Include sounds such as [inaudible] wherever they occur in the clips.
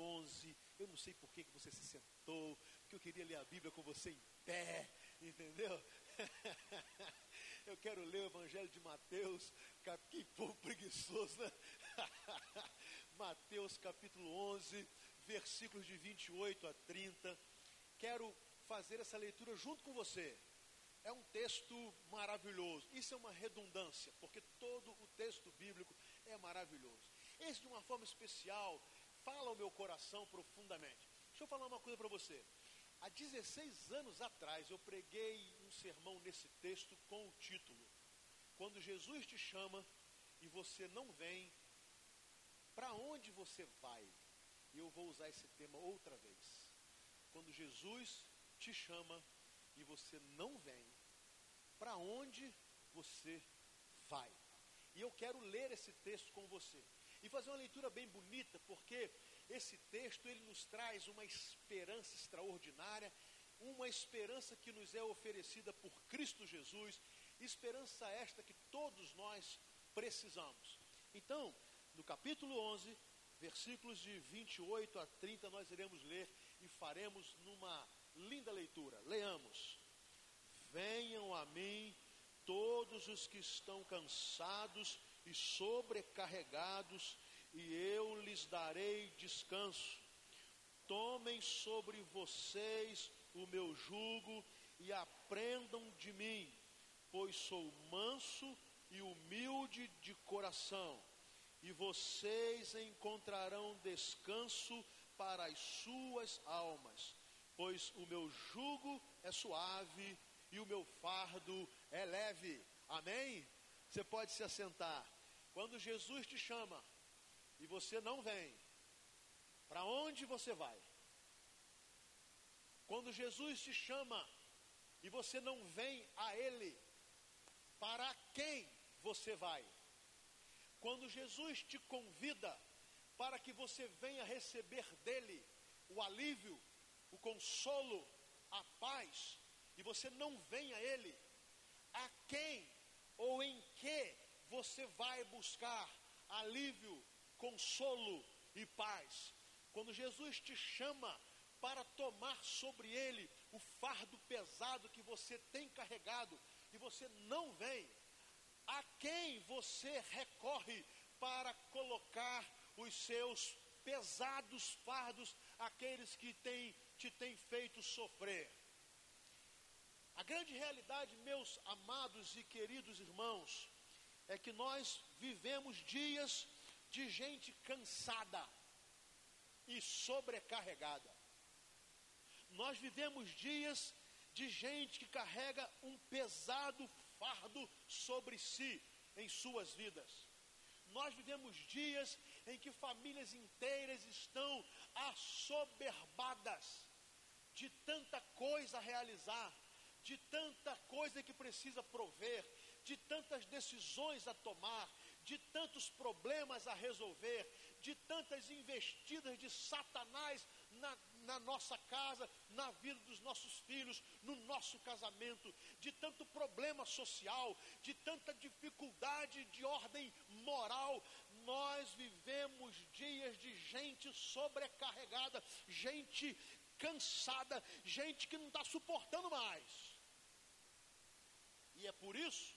11. Eu não sei por que que você se sentou, porque eu queria ler a Bíblia com você em pé, entendeu? [laughs] Eu quero ler o Evangelho de Mateus, que povo preguiçoso, né? [laughs] Mateus capítulo 11, versículos de 28 a 30. Quero fazer essa leitura junto com você. É um texto maravilhoso. Isso é uma redundância, porque todo o texto bíblico é maravilhoso. Esse, de uma forma especial, fala ao meu coração profundamente. Deixa eu falar uma coisa para você. Há 16 anos atrás, eu preguei um sermão nesse texto com o título: Quando Jesus te chama e você não vem, para onde você vai? E eu vou usar esse tema outra vez. Quando Jesus te chama e você não vem, para onde você vai? E eu quero ler esse texto com você e fazer uma leitura bem bonita, porque esse texto ele nos traz uma esperança extraordinária, uma esperança que nos é oferecida por Cristo Jesus, esperança esta que todos nós precisamos. Então, no capítulo 11, versículos de 28 a 30, nós iremos ler e faremos numa linda leitura. Leamos: Venham a mim todos os que estão cansados e sobrecarregados, e eu lhes darei descanso. Tomem sobre vocês o meu jugo e aprendam de mim, pois sou manso e humilde de coração, e vocês encontrarão descanso para as suas almas, pois o meu jugo é suave e o meu fardo é leve. Amém? Você pode se assentar. Quando Jesus te chama e você não vem, para onde você vai? Quando Jesus te chama e você não vem a Ele, para quem você vai? Quando Jesus te convida para que você venha receber dele o alívio, o consolo, a paz, e você não vem a Ele, a quem ou em que você vai buscar alívio, consolo e paz. Quando Jesus te chama para tomar sobre ele o fardo pesado que você tem carregado e você não vem, a quem você recorre para colocar os seus pesados fardos, aqueles que tem, te têm feito sofrer? A grande realidade, meus amados e queridos irmãos, é que nós vivemos dias de gente cansada e sobrecarregada. Nós vivemos dias de gente que carrega um pesado fardo sobre si em suas vidas. Nós vivemos dias em que famílias inteiras estão assoberbadas de tanta coisa a realizar, de tanta coisa que precisa prover, de tantas decisões a tomar, de tantos problemas a resolver, de tantas investidas de Satanás na, na, nossa casa, na vida dos nossos filhos, no nosso casamento, de tanto problema social, de tanta dificuldade de ordem moral. Nós vivemos dias de gente sobrecarregada, gente cansada, gente que não está suportando mais. E é por isso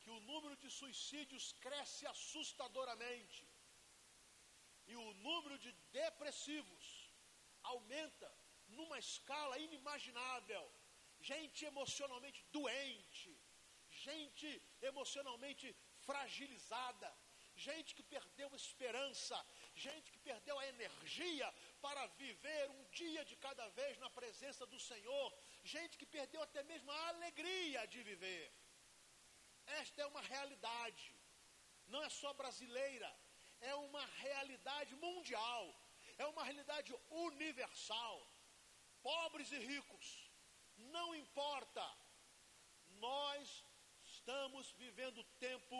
que o número de suicídios cresce assustadoramente. E o número de depressivos aumenta numa escala inimaginável. Gente emocionalmente doente, gente emocionalmente fragilizada, gente que perdeu esperança, gente que perdeu a energia para viver um dia de cada vez na presença do Senhor, gente que perdeu até mesmo a alegria de viver. Esta é uma realidade, não é só brasileira, é uma realidade mundial, é uma realidade universal. Pobres e ricos, não importa, nós estamos vivendo tempo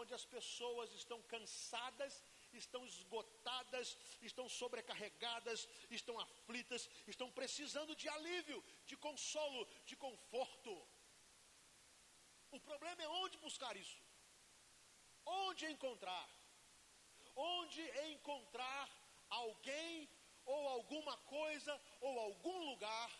onde as pessoas estão cansadas, estão esgotadas, estão sobrecarregadas, estão aflitas, estão precisando de alívio, de consolo, de conforto. O problema é onde buscar isso, onde encontrar, onde encontrar alguém ou alguma coisa ou algum lugar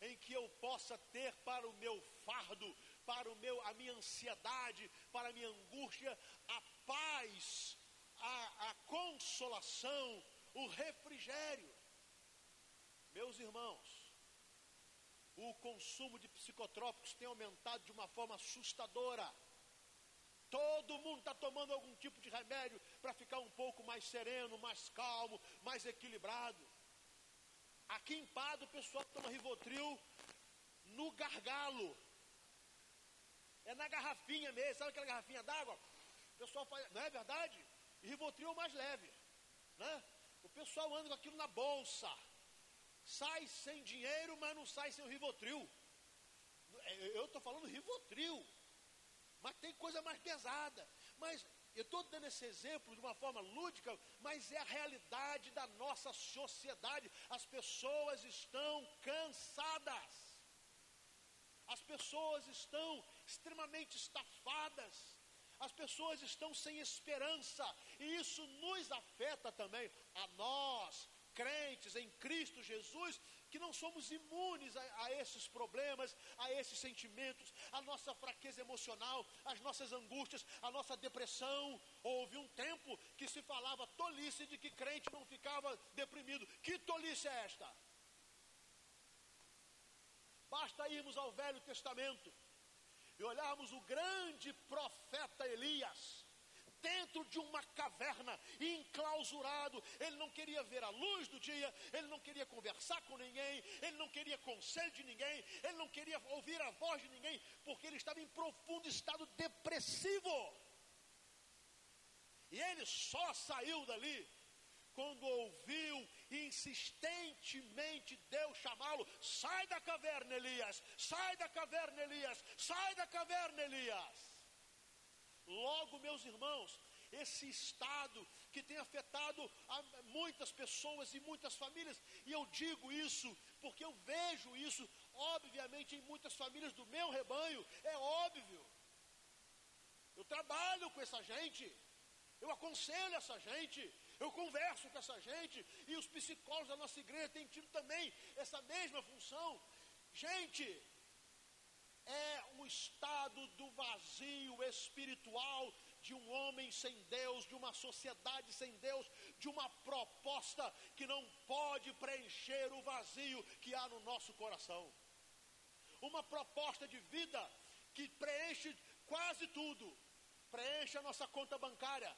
em que eu possa ter para o meu fardo, para o meu, a minha ansiedade, para a minha angústia, a paz a, a consolação, o refrigério. Meus irmãos, o consumo de psicotrópicos tem aumentado de uma forma assustadora. Todo mundo está tomando algum tipo de remédio para ficar um pouco mais sereno, mais calmo, mais equilibrado. Aqui em Pado o pessoal toma Rivotril no gargalo. É na garrafinha mesmo, sabe aquela garrafinha d'água? O pessoal faz, não é verdade? E Rivotril é o mais leve, né? O pessoal anda com aquilo na bolsa. Sai sem dinheiro, mas não sai sem o Rivotril. É, eu estou falando Rivotril. Mas tem coisa mais pesada. Mas eu estou dando esse exemplo de uma forma lúdica, mas é a realidade da nossa sociedade. As pessoas estão cansadas. As pessoas estão extremamente estafadas. As pessoas estão sem esperança. E isso nos afeta também, a nós, crentes em Cristo Jesus, que não somos imunes a, a, esses problemas, a esses sentimentos, a nossa fraqueza emocional, as nossas angústias, a nossa depressão. Houve um tempo que se falava tolice de que crente não ficava deprimido. Que tolice é esta? Basta irmos ao Velho Testamento e olharmos o grande profeta Elias dentro de uma caverna, enclausurado. Ele não queria ver a luz do dia, ele não queria conversar com ninguém, ele não queria conselho de ninguém, ele não queria ouvir a voz de ninguém, porque ele estava em profundo estado depressivo. E ele só saiu dali quando ouviu insistentemente Deus chamá-lo: sai da caverna, Elias, sai da caverna, Elias, sai da caverna, Elias. Logo, meus irmãos, esse estado que tem afetado muitas pessoas e muitas famílias, e eu digo isso porque eu vejo isso, obviamente, em muitas famílias do meu rebanho, é óbvio. Eu trabalho com essa gente, eu aconselho essa gente, eu converso com essa gente, e os psicólogos da nossa igreja têm tido também essa mesma função. Gente, é um estado do vazio espiritual de um homem sem Deus, de uma sociedade sem Deus, de uma proposta que não pode preencher o vazio que há no nosso coração. Uma proposta de vida que preenche quase tudo, preenche a nossa conta bancária,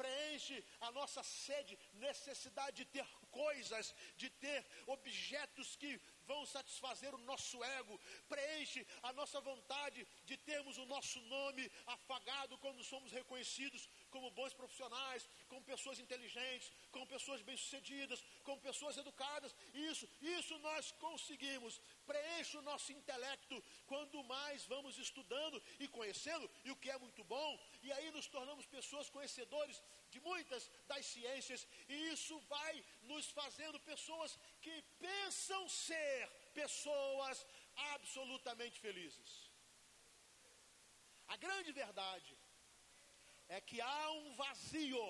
preenche a nossa sede, necessidade de ter coisas, de ter objetos que vão satisfazer o nosso ego, preenche a nossa vontade de termos o nosso nome afagado quando somos reconhecidos como bons profissionais, como pessoas inteligentes, como pessoas bem-sucedidas, como pessoas educadas. Isso, isso nós conseguimos. Preenche o nosso intelecto quando mais vamos estudando e conhecendo, e o que é muito bom, e aí nos tornamos pessoas conhecedores de muitas das ciências, e isso vai nos fazendo pessoas que pensam ser pessoas absolutamente felizes. A grande verdade é que há um vazio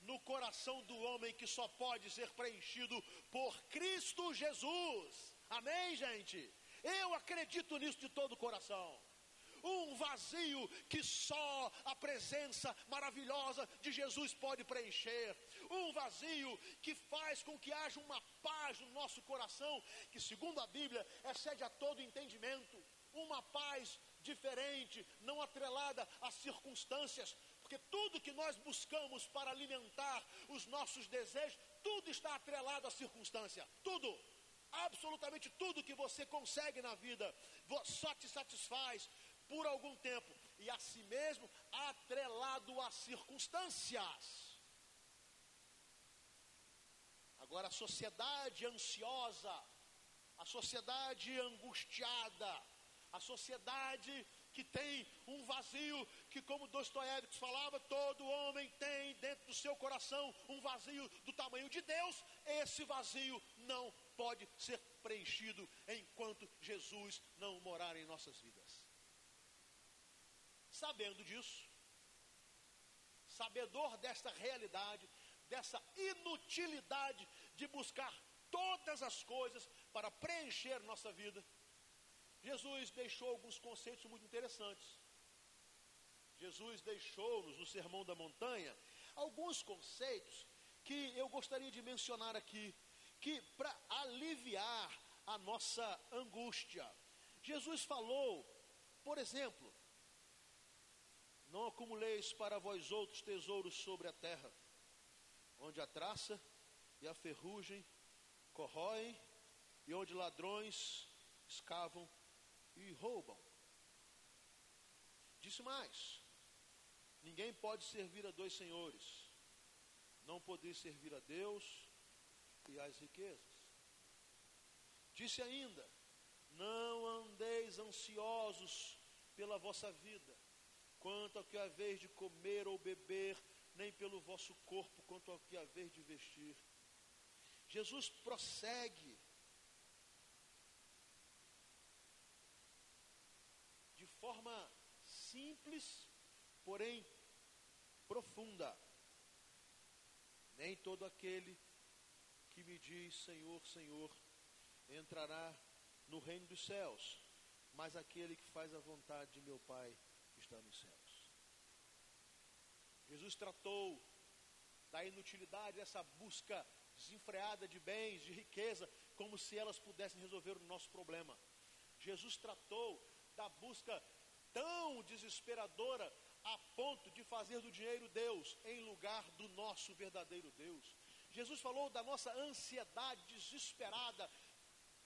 no coração do homem que só pode ser preenchido por Cristo Jesus. Amém, gente? Eu acredito nisso de todo o coração. Um vazio que só a presença maravilhosa de Jesus pode preencher, um vazio que faz com que haja uma paz no nosso coração, que segundo a Bíblia excede a todo entendimento, uma paz diferente, não atrelada às circunstâncias, porque tudo que nós buscamos para alimentar os nossos desejos, tudo está atrelado à circunstância, tudo. Absolutamente tudo que você consegue na vida só te satisfaz por algum tempo e a si mesmo atrelado às circunstâncias. Agora, a sociedade ansiosa, a sociedade angustiada, a sociedade que tem um vazio, que como Dostoiévski falava, todo homem tem dentro do seu coração um vazio do tamanho de Deus, esse vazio não pode ser preenchido enquanto Jesus não morar em nossas vidas. Sabendo disso, sabedor desta realidade, dessa inutilidade de buscar todas as coisas para preencher nossa vida, Jesus deixou alguns conceitos muito interessantes. Jesus deixou-nos no Sermão da Montanha alguns conceitos que eu gostaria de mencionar aqui, que para aliviar a nossa angústia. Jesus falou, por exemplo, não acumuleis para vós outros tesouros sobre a terra, onde a traça e a ferrugem corroem, e onde ladrões escavam e roubam. Disse mais: Ninguém pode servir a dois senhores. Não podeis servir a Deus e às riquezas. Disse ainda: Não andeis ansiosos pela vossa vida, quanto ao que haveis de comer ou beber, nem pelo vosso corpo, quanto ao que haveis de vestir. Jesus prossegue de forma simples, porém profunda. Nem todo aquele que me diz Senhor, Senhor, entrará no reino dos céus, mas aquele que faz a vontade de meu Pai que está nos céus. Jesus tratou da inutilidade dessa busca desenfreada de bens, de riqueza, como se elas pudessem resolver o nosso problema. Jesus tratou da busca tão desesperadora a ponto de fazer do dinheiro Deus em lugar do nosso verdadeiro Deus. Jesus falou da nossa ansiedade desesperada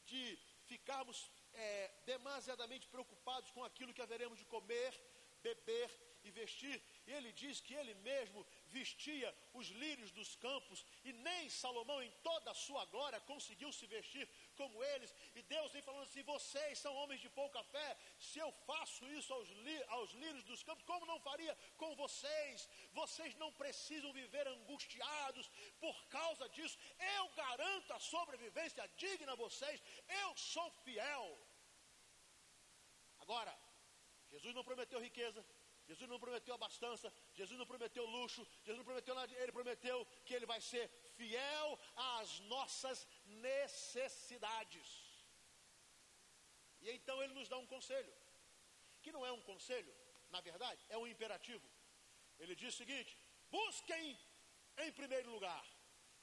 de ficarmos é, demasiadamente preocupados com aquilo que haveremos de comer, beber e vestir. E ele diz que ele mesmo vestia os lírios dos campos, e nem Salomão, em toda a sua glória, conseguiu se vestir como eles. E Deus vem falando assim: vocês são homens de pouca fé. Se eu faço isso aos, aos lírios dos campos, como não faria com vocês? Vocês não precisam viver angustiados por causa disso. Eu garanto a sobrevivência digna a vocês. Eu sou fiel. Agora, Jesus não prometeu riqueza, Jesus não prometeu abastança, Jesus não prometeu luxo, Jesus não prometeu nada, ele prometeu que ele vai ser fiel às nossas necessidades. E então ele nos dá um conselho, que não é um conselho, na verdade, é um imperativo. Ele diz o seguinte: busquem em primeiro lugar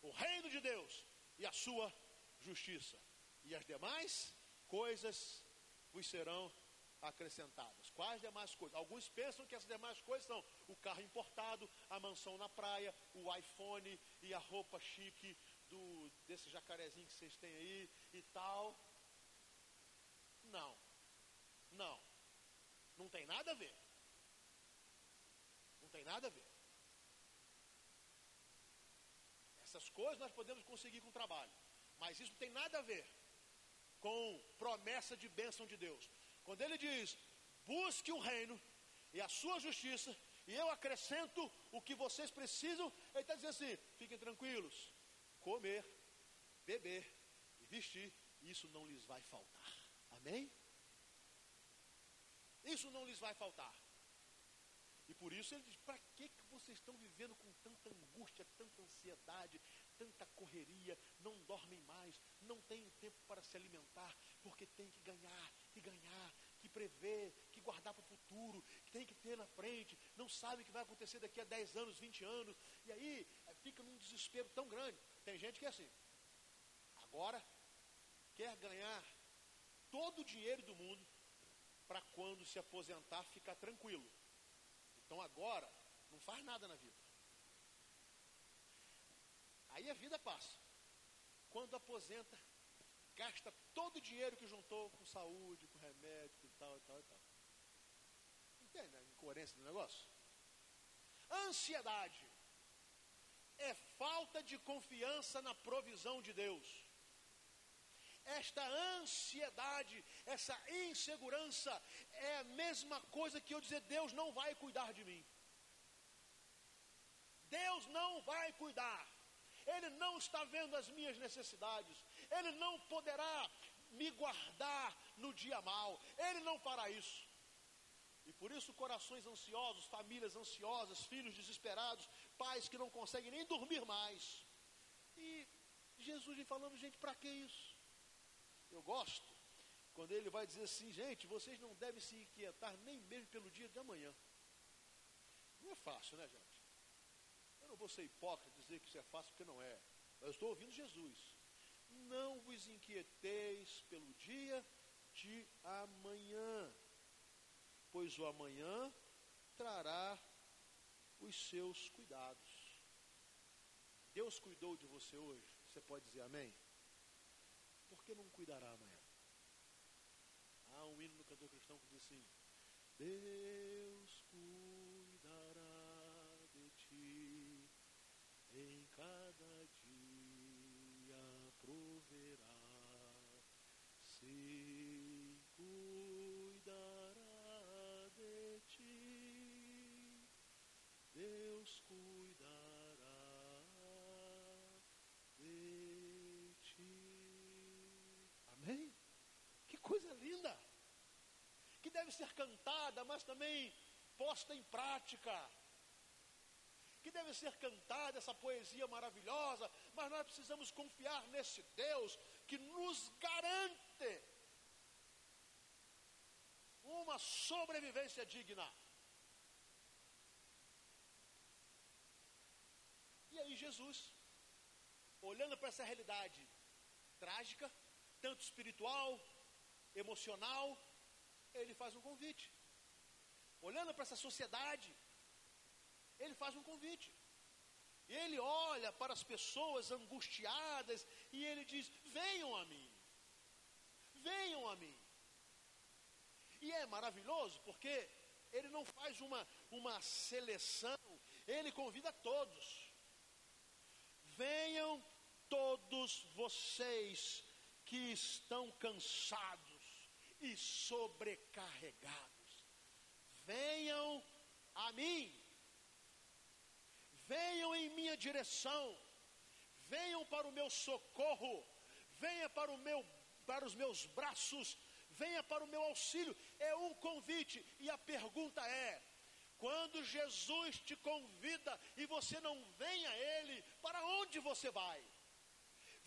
o reino de Deus e a sua justiça, e as demais coisas vos serão acrescentadas. Quais demais coisas? Alguns pensam que essas demais coisas são o carro importado, a mansão na praia, o iPhone e a roupa chique do, desse jacarezinho que vocês têm aí e tal. Não. Não. Não tem nada a ver. Não tem nada a ver. Essas coisas nós podemos conseguir com trabalho. Mas isso não tem nada a ver com promessa de bênção de Deus. Quando ele diz, busque o reino e a sua justiça, e eu acrescento o que vocês precisam, ele está dizendo assim: fiquem tranquilos, comer, beber e vestir, isso não lhes vai faltar. Amém? Isso não lhes vai faltar. E por isso ele diz: para que, que vocês estão vivendo com tanta angústia, tanta ansiedade, tanta correria, não dormem mais, não têm tempo para se alimentar, porque tem que ganhar, que ganhar, que prever, que guardar para o futuro, que tem que ter na frente, não sabe o que vai acontecer daqui a 10 anos, 20 anos, e aí eh, fica num desespero tão grande. Tem gente que é assim, agora quer ganhar todo o dinheiro do mundo para quando se aposentar ficar tranquilo. Então agora não faz nada na vida. Aí a vida passa. Quando aposenta, gasta todo o dinheiro que juntou com saúde, com remédio, e tal, e tal, e tal. Entende a incoerência do negócio? Ansiedade é falta de confiança na provisão de Deus. Esta ansiedade, essa insegurança é a mesma coisa que eu dizer: Deus não vai cuidar de mim. Deus não vai cuidar. Ele não está vendo as minhas necessidades. Ele não poderá me guardar no dia mal. Ele não fará isso. E por isso, corações ansiosos, famílias ansiosas, filhos desesperados, pais que não conseguem nem dormir mais. E Jesus vem falando, gente, para que isso? Eu gosto quando ele vai dizer assim, gente, vocês não devem se inquietar nem mesmo pelo dia de amanhã. Não é fácil, né, gente? Eu não vou ser hipócrita dizer que isso é fácil, porque não é. Eu estou ouvindo Jesus. Não vos inquieteis pelo dia de amanhã, pois o amanhã trará os seus cuidados. Deus cuidou de você hoje, você pode dizer amém? Por que não cuidará amanhã? Há um hino no cantor cristão que diz assim: Deus cuidará de ti em cada dia proverá. Sim, cuidará de ti. Deus cuidará de ti. Amém? Que coisa linda! Que deve ser cantada, mas também posta em prática. Que deve ser cantada essa poesia maravilhosa, mas nós precisamos confiar nesse Deus que nos garante uma sobrevivência digna. E aí, Jesus, olhando para essa realidade trágica, tanto espiritual, emocional, ele faz um convite. Olhando para essa sociedade, ele faz um convite. Ele olha para as pessoas angustiadas e ele diz: Venham a mim. Venham a mim. E é maravilhoso porque ele não faz uma, uma seleção, ele convida todos. Venham todos vocês que estão cansados e sobrecarregados. Venham a mim. Venham em minha direção. Venham para o meu socorro. Venha para o meu para os meus braços venha para o meu auxílio. É um convite. E a pergunta é: quando Jesus te convida e você não vem a Ele, para onde você vai?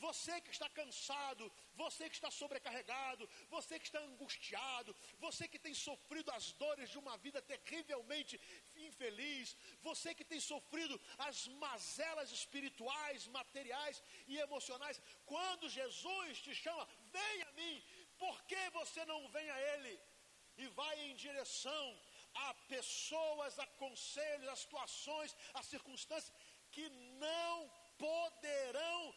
Você que está cansado, você que está sobrecarregado, você que está angustiado, você que tem sofrido as dores de uma vida terrivelmente infeliz, você que tem sofrido as mazelas espirituais, materiais e emocionais, quando Jesus te chama, vem a mim, por que você não vem a Ele? E vai em direção a pessoas, a conselhos, a situações, a circunstâncias que não poderão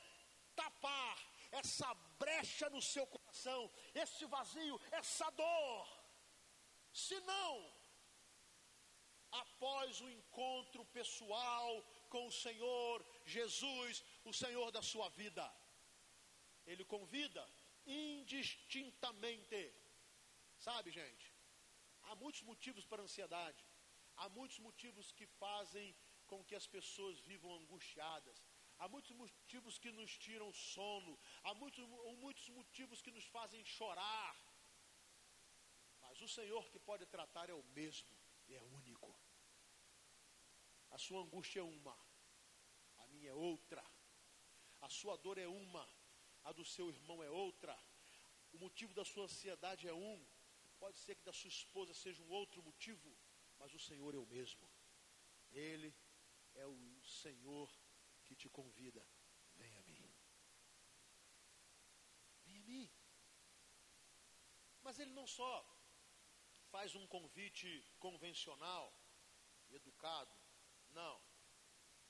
tapar essa brecha no seu coração, esse vazio, essa dor. Se não, após o encontro pessoal com o Senhor Jesus, o Senhor da sua vida, Ele convida indistintamente. Sabe, gente? Há muitos motivos para ansiedade. Há muitos motivos que fazem com que as pessoas vivam angustiadas. Há muitos motivos que nos tiram sono. Há muitos, muitos motivos que nos fazem chorar. Mas o Senhor que pode tratar é o mesmo e é único. A sua angústia é uma, a minha é outra. A sua dor é uma, a do seu irmão é outra, o motivo da sua ansiedade é um, pode ser que da sua esposa seja um outro motivo, mas o Senhor é o mesmo. Ele é o Senhor que te convida. Vem a mim. Vem a mim. Mas ele não só faz um convite convencional, educado, não.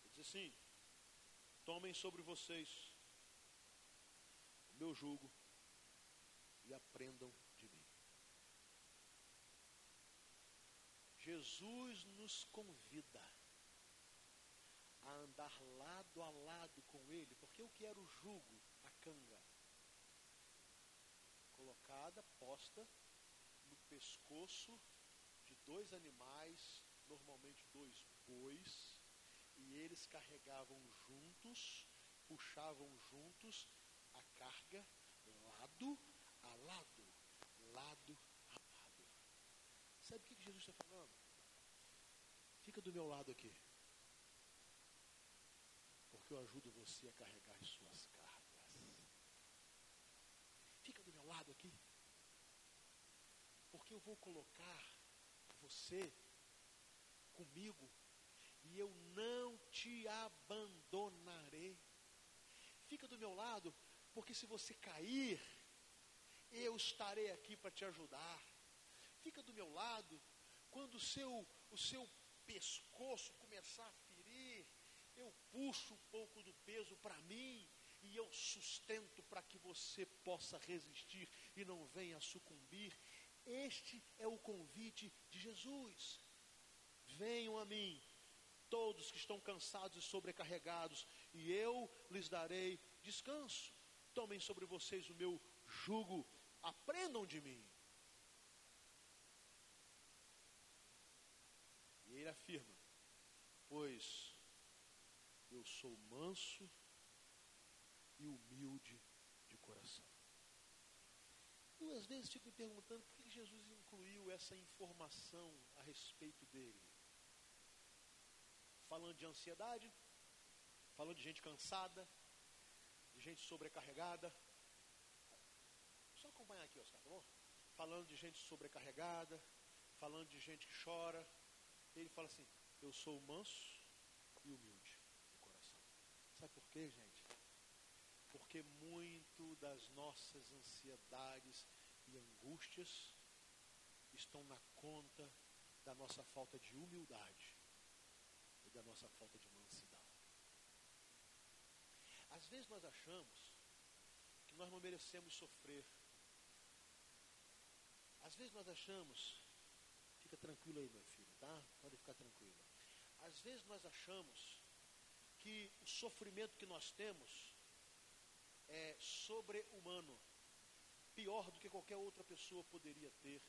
Ele diz assim: tomem sobre vocês meu jugo e aprendam de mim. Jesus nos convida a andar lado a lado com Ele, porque eu quero o jugo, a canga, colocada, posta no pescoço de dois animais, normalmente dois bois, e eles carregavam juntos, puxavam juntos a carga lado a lado, lado a lado. Sabe o que Jesus está falando? Fica do meu lado aqui. Porque eu ajudo você a carregar as suas cargas. Fica do meu lado aqui. vou colocar você comigo e eu não te abandonarei. Fica do meu lado, porque se você cair, eu estarei aqui para te ajudar. Fica do meu lado, quando o seu, o seu pescoço começar a eu puxo um pouco do peso para mim e eu sustento para que você possa resistir e não venha sucumbir. Este é o convite de Jesus. Venham a mim, todos que estão cansados e sobrecarregados, e eu lhes darei descanso. Tomem sobre vocês o meu jugo, aprendam de mim. E ele afirma: Pois eu sou manso e humilde de coração. Duas vezes fico me perguntando por que Jesus incluiu essa informação a respeito dele. Falando de ansiedade, falando de gente cansada, de gente sobrecarregada. Só acompanhar aqui, Oscar, tá bom? Falando de gente sobrecarregada, falando de gente que chora. Ele fala assim: Eu sou manso e humilde. Sabe por quê, gente? Porque muito das nossas ansiedades e angústias estão na conta da nossa falta de humildade e da nossa falta de mansidão. Às vezes nós achamos que nós não merecemos sofrer. Às vezes nós achamos, fica tranquilo aí, meu filho, tá? Pode ficar tranquilo. Às vezes nós achamos que o sofrimento que nós temos é, sobre-humano, pior do que qualquer outra pessoa poderia ter.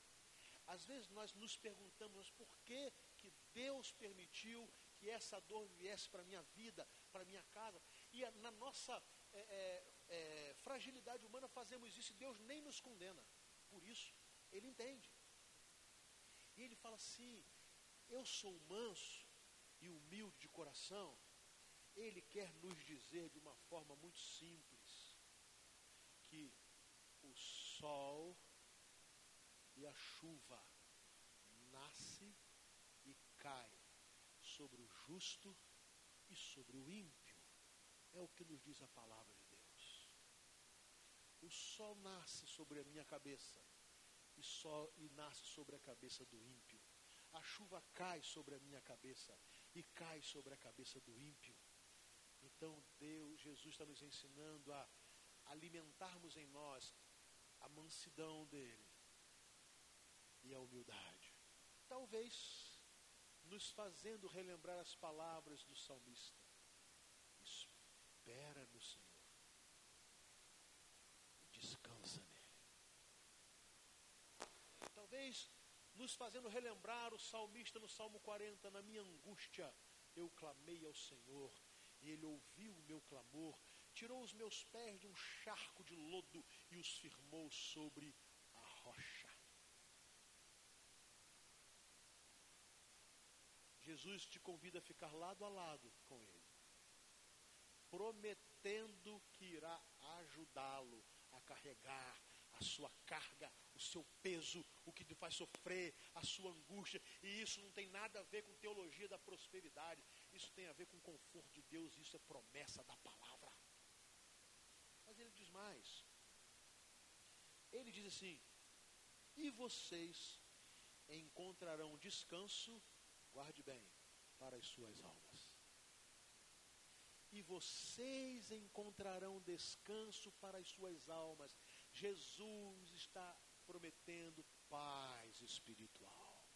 Às vezes nós nos perguntamos por que, que Deus permitiu que essa dor viesse para a minha vida, para a minha casa. E na nossa é, é, é, fragilidade humana fazemos isso e Deus nem nos condena. Por isso, Ele entende. E Ele fala assim: Eu sou manso e humilde de coração. Ele quer nos dizer de uma forma muito simples que o sol e a chuva nasce e cai sobre o justo e sobre o ímpio. É o que nos diz a palavra de Deus. O sol nasce sobre a minha cabeça e, e nasce sobre a cabeça do ímpio. A chuva cai sobre a minha cabeça e cai sobre a cabeça do ímpio. Então Deus, Jesus está nos ensinando a alimentarmos em nós a mansidão dele e a humildade. Talvez nos fazendo relembrar as palavras do salmista. Espera no Senhor. Descansa nele. Talvez nos fazendo relembrar o salmista no Salmo 40, na minha angústia, eu clamei ao Senhor, ele ouviu o meu clamor tirou os meus pés de um charco de lodo e os firmou sobre a rocha. Jesus te convida a ficar lado a lado com Ele, prometendo que irá ajudá-lo a carregar a sua carga, o seu peso, o que te faz sofrer, a sua angústia. E isso não tem nada a ver com teologia da prosperidade. Isso tem a ver com o conforto de Deus. Isso é promessa da palavra ele diz mais. Ele diz assim: E vocês encontrarão descanso, guarde bem, para as suas almas. E vocês encontrarão descanso para as suas almas. Jesus está prometendo paz espiritual.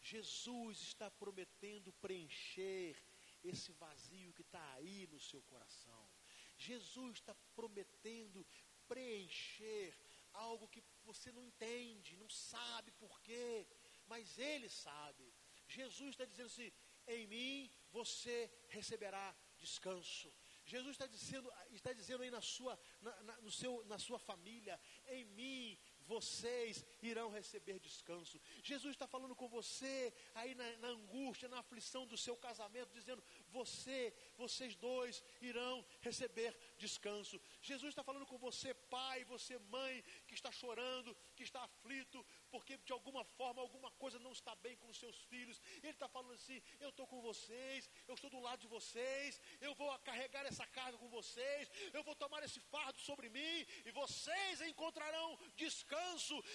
Jesus está prometendo preencher esse vazio que está aí no seu coração. Jesus está prometendo preencher algo que você não entende, não sabe porquê, mas Ele sabe. Jesus está dizendo assim: em mim você receberá descanso. Jesus está dizendo, está dizendo aí na sua, na, na, no seu, na sua família, em mim vocês irão receber descanso. Jesus está falando com você aí na, na, angústia, na aflição do seu casamento, dizendo: você, vocês dois irão receber descanso. Jesus está falando com você, pai, você, mãe, que está chorando, que está aflito, porque de alguma forma alguma coisa não está bem com os seus filhos. Ele está falando assim: eu estou com vocês, eu estou do lado de vocês, eu vou carregar essa carga com vocês, eu vou tomar esse fardo sobre mim e vocês encontrarão descanso.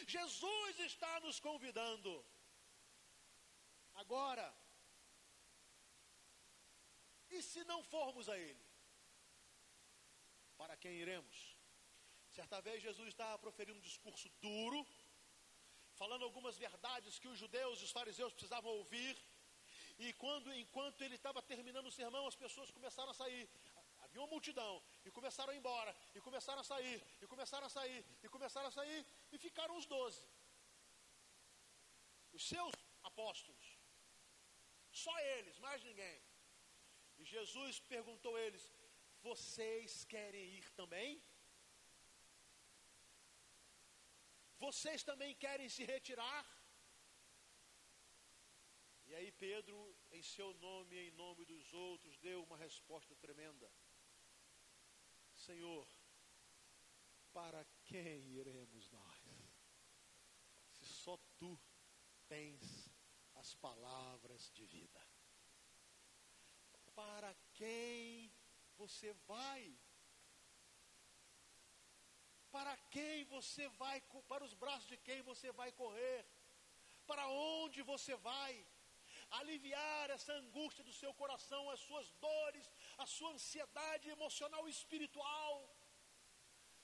Jesus está nos convidando. Agora, e se não formos a Ele? Para quem iremos? Certa vez Jesus estava proferindo um discurso duro, falando algumas verdades que os judeus e os fariseus precisavam ouvir. E quando, enquanto ele estava terminando o sermão, as pessoas começaram a sair. Havia uma multidão, e começaram a ir embora, e começaram a sair, e começaram a sair, e começaram a sair, e ficaram os doze. Os seus apóstolos. Só eles, mais ninguém. E Jesus perguntou a eles: Vocês querem ir também? Vocês também querem se retirar? E aí Pedro, em seu nome e em nome dos outros, deu uma resposta tremenda. Senhor, para quem iremos nós? Se só tu tens as palavras de vida para quem você vai? Para quem você vai, para os braços de quem você vai correr? Para onde você vai? Aliviar essa angústia do seu coração, as suas dores, a sua ansiedade emocional e espiritual.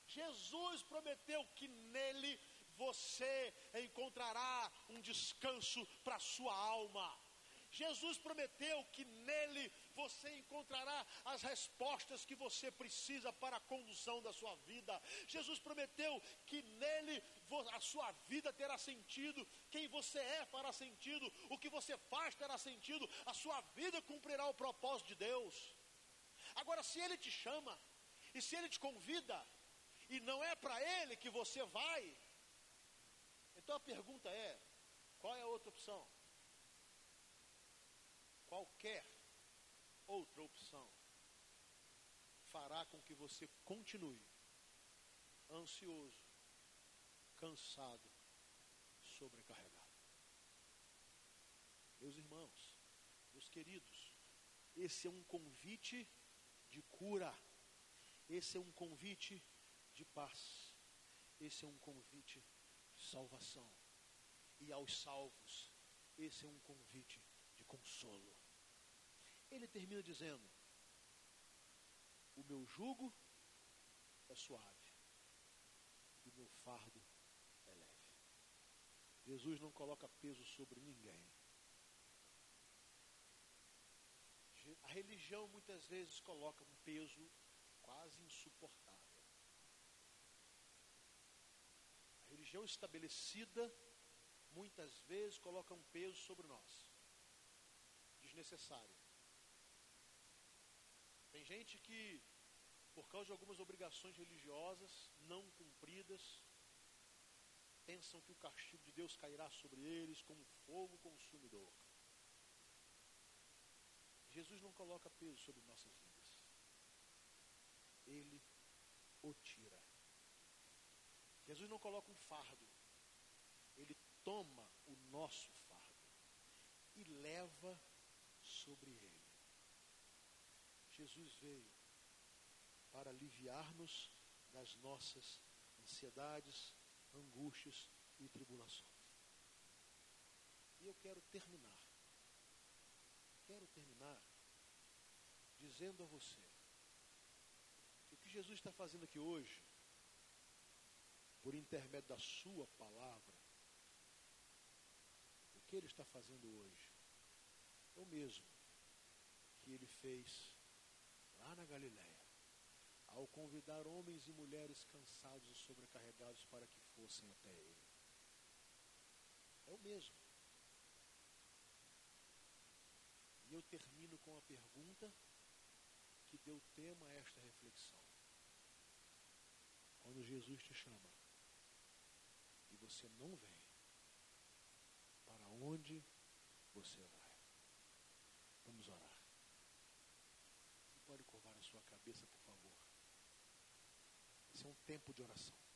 Jesus prometeu que nele você encontrará um descanso para a sua alma. Jesus prometeu que nele você encontrará as respostas que você precisa para a condução da sua vida. Jesus prometeu que nele a sua vida terá sentido, quem você é fará sentido, o que você faz terá sentido, a sua vida cumprirá o propósito de Deus. Agora, se ele te chama, e se ele te convida, e não é para ele que você vai, então a pergunta é: qual é a outra opção? qualquer outra opção fará com que você continue ansioso, cansado, sobrecarregado. Meus irmãos, meus queridos, esse é um convite de cura, esse é um convite de paz, esse é um convite de salvação. E aos salvos, esse é um convite de consolo. Ele termina dizendo: O meu jugo é suave e o meu fardo é leve. Jesus não coloca peso sobre ninguém. A religião muitas vezes coloca um peso quase insuportável. A religião estabelecida muitas vezes coloca um peso sobre nós desnecessário. Tem gente que, por causa de algumas obrigações religiosas não cumpridas, pensam que o castigo de Deus cairá sobre eles como fogo consumidor. Jesus não coloca peso sobre nossas vidas. Ele o tira. Jesus não coloca um fardo. Ele toma o nosso fardo e leva sobre ele. Jesus veio para aliviar-nos das nossas ansiedades, angústias e tribulações. E eu quero terminar. Quero terminar dizendo a você que o que Jesus está fazendo aqui hoje, por intermédio da Sua palavra, o que Ele está fazendo hoje é o mesmo que Ele fez lá na Galiléia, ao convidar homens e mulheres cansados e sobrecarregados para que fossem até ele. É o mesmo. E eu termino com a pergunta que deu tema a esta reflexão. Quando Jesus te chama e você não vem, para onde você vai? Vamos orar. cabeça, por favor. Esse é um tempo de oração.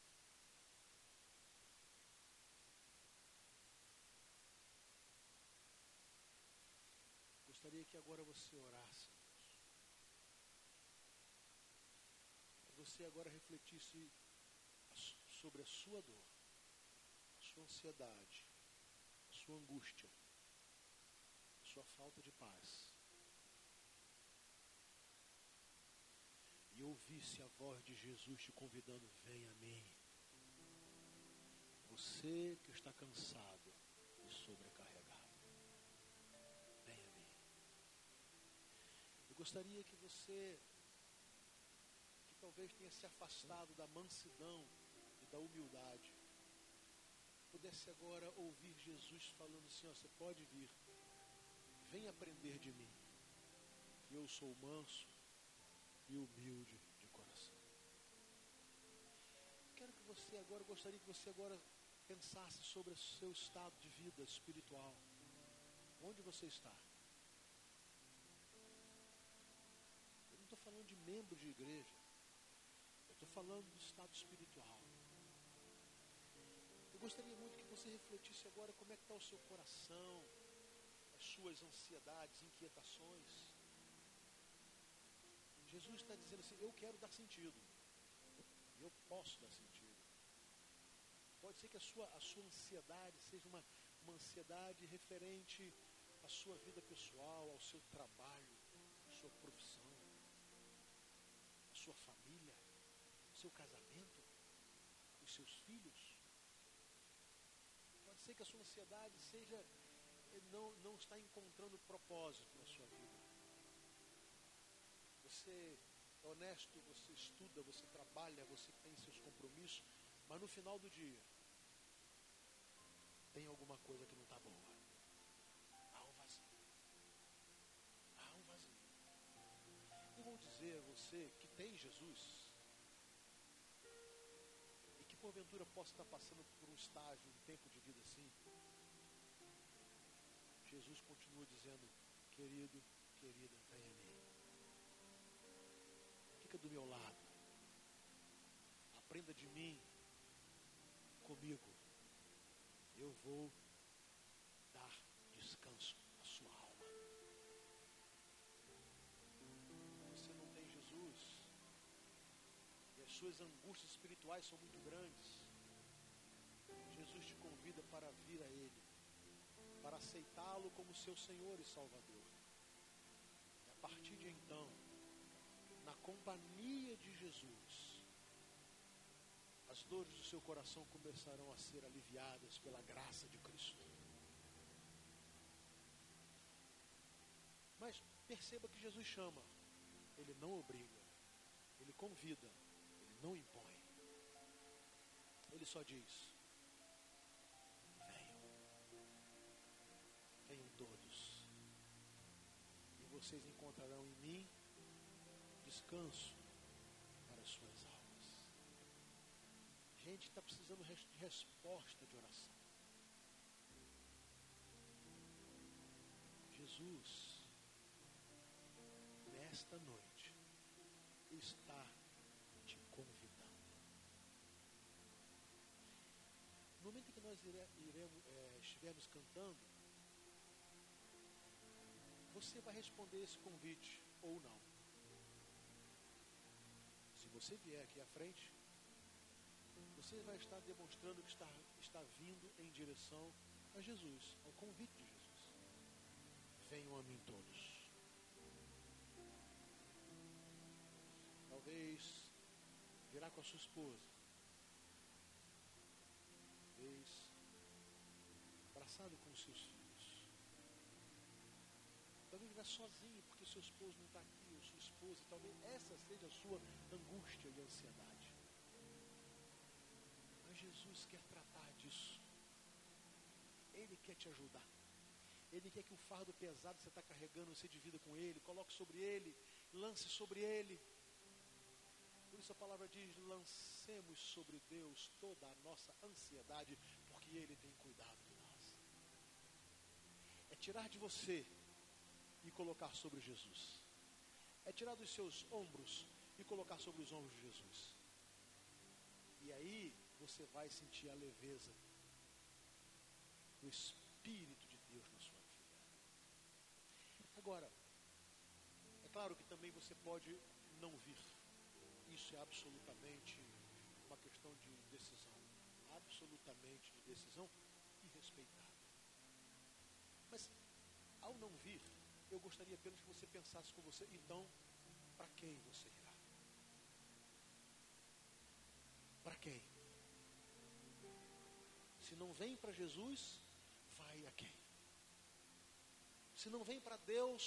Que agora você orasse, Deus. Que você agora refletisse sobre a sua dor, a sua ansiedade, a sua angústia, a sua falta de paz. E ouvisse a voz de Jesus te convidando: venha a mim. Você que está cansado e sobrecarregado, gostaria que você, que talvez tenha se afastado da mansidão e da humildade, pudesse agora ouvir Jesus falando assim: ó, você pode vir, vem aprender de mim, eu sou manso e humilde de coração. Quero que você agora, gostaria que você agora pensasse sobre o seu estado de vida espiritual. Onde você está? Membro de igreja. Eu estou falando do estado espiritual. Eu gostaria muito que você refletisse agora como é que está o seu coração, as suas ansiedades, inquietações. Jesus está dizendo assim: Eu quero dar sentido. Eu posso dar sentido. Pode ser que a sua, a sua ansiedade seja uma, uma ansiedade referente à sua vida pessoal, ao seu trabalho, à sua profissão, à sua família, ao seu casamento, os seus filhos. Pode ser que a sua ansiedade seja eh, não, não está encontrando propósito na sua vida você é honesto, você estuda, você trabalha, você tem seus compromissos, mas no final do dia tem alguma coisa que não está boa. Há um vazio. Há um vazio. Eu vou dizer a você que tem Jesus porventura possa estar passando por um estágio, um tempo de vida assim. Jesus continua dizendo, querido, querida, venha a mim fica do meu lado. Aprenda de mim, comigo. Eu vou suas angústias espirituais são muito grandes. Jesus te convida para vir a Ele, para aceitá-lo como seu Senhor e Salvador. E a partir de então, na companhia de Jesus, as dores do seu coração começarão a ser aliviadas pela graça de Cristo. Mas perceba que Jesus chama, ele não obriga, ele convida, não impõe. Ele só diz: venham, venham todos, e vocês encontrarão em mim descanso para as suas almas. Gente está precisando de resposta de oração. Jesus, nesta noite, está te convidando. No nós iremos, é, estivermos cantando, você vai responder esse convite ou não você vier aqui à frente, você vai estar demonstrando que está, está vindo em direção a Jesus, ao convite de Jesus. Venham a mim todos. Talvez virá com a sua esposa. Com os seus filhos. Talvez virá sozinho, porque seu esposo não está aqui sua esposa, talvez essa seja a sua angústia e ansiedade. Mas Jesus quer tratar disso. Ele quer te ajudar. Ele quer que o fardo pesado que você está carregando, você divida com Ele, coloque sobre Ele, lance sobre Ele. Por isso a palavra diz: lancemos sobre Deus toda a nossa ansiedade, porque Ele tem cuidado tirar de você e colocar sobre Jesus é tirar dos seus ombros e colocar sobre os ombros de Jesus. E aí você vai sentir a leveza do Espírito de Deus na sua vida. Agora, é claro que também você pode não vir. Isso é absolutamente uma questão de decisão. Absolutamente de decisão e respeitável. Mas, ao não vir, eu gostaria apenas que você pensasse com você, então, para quem você irá? Para quem? Se não vem para Jesus, vai a quem? Se não vem para Deus,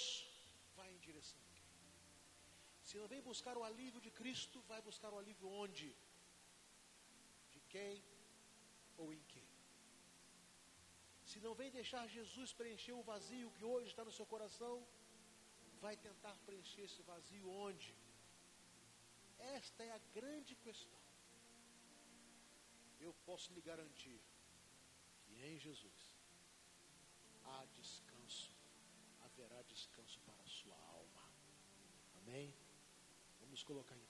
vai em direção a quem? Se não vem buscar o alívio de Cristo, vai buscar o alívio onde? De quem ou em quem? Se não vem deixar Jesus preencher o vazio que hoje está no seu coração, vai tentar preencher esse vazio onde? Esta é a grande questão. Eu posso lhe garantir que em Jesus há descanso, haverá descanso para a sua alma. Amém? Vamos colocar em.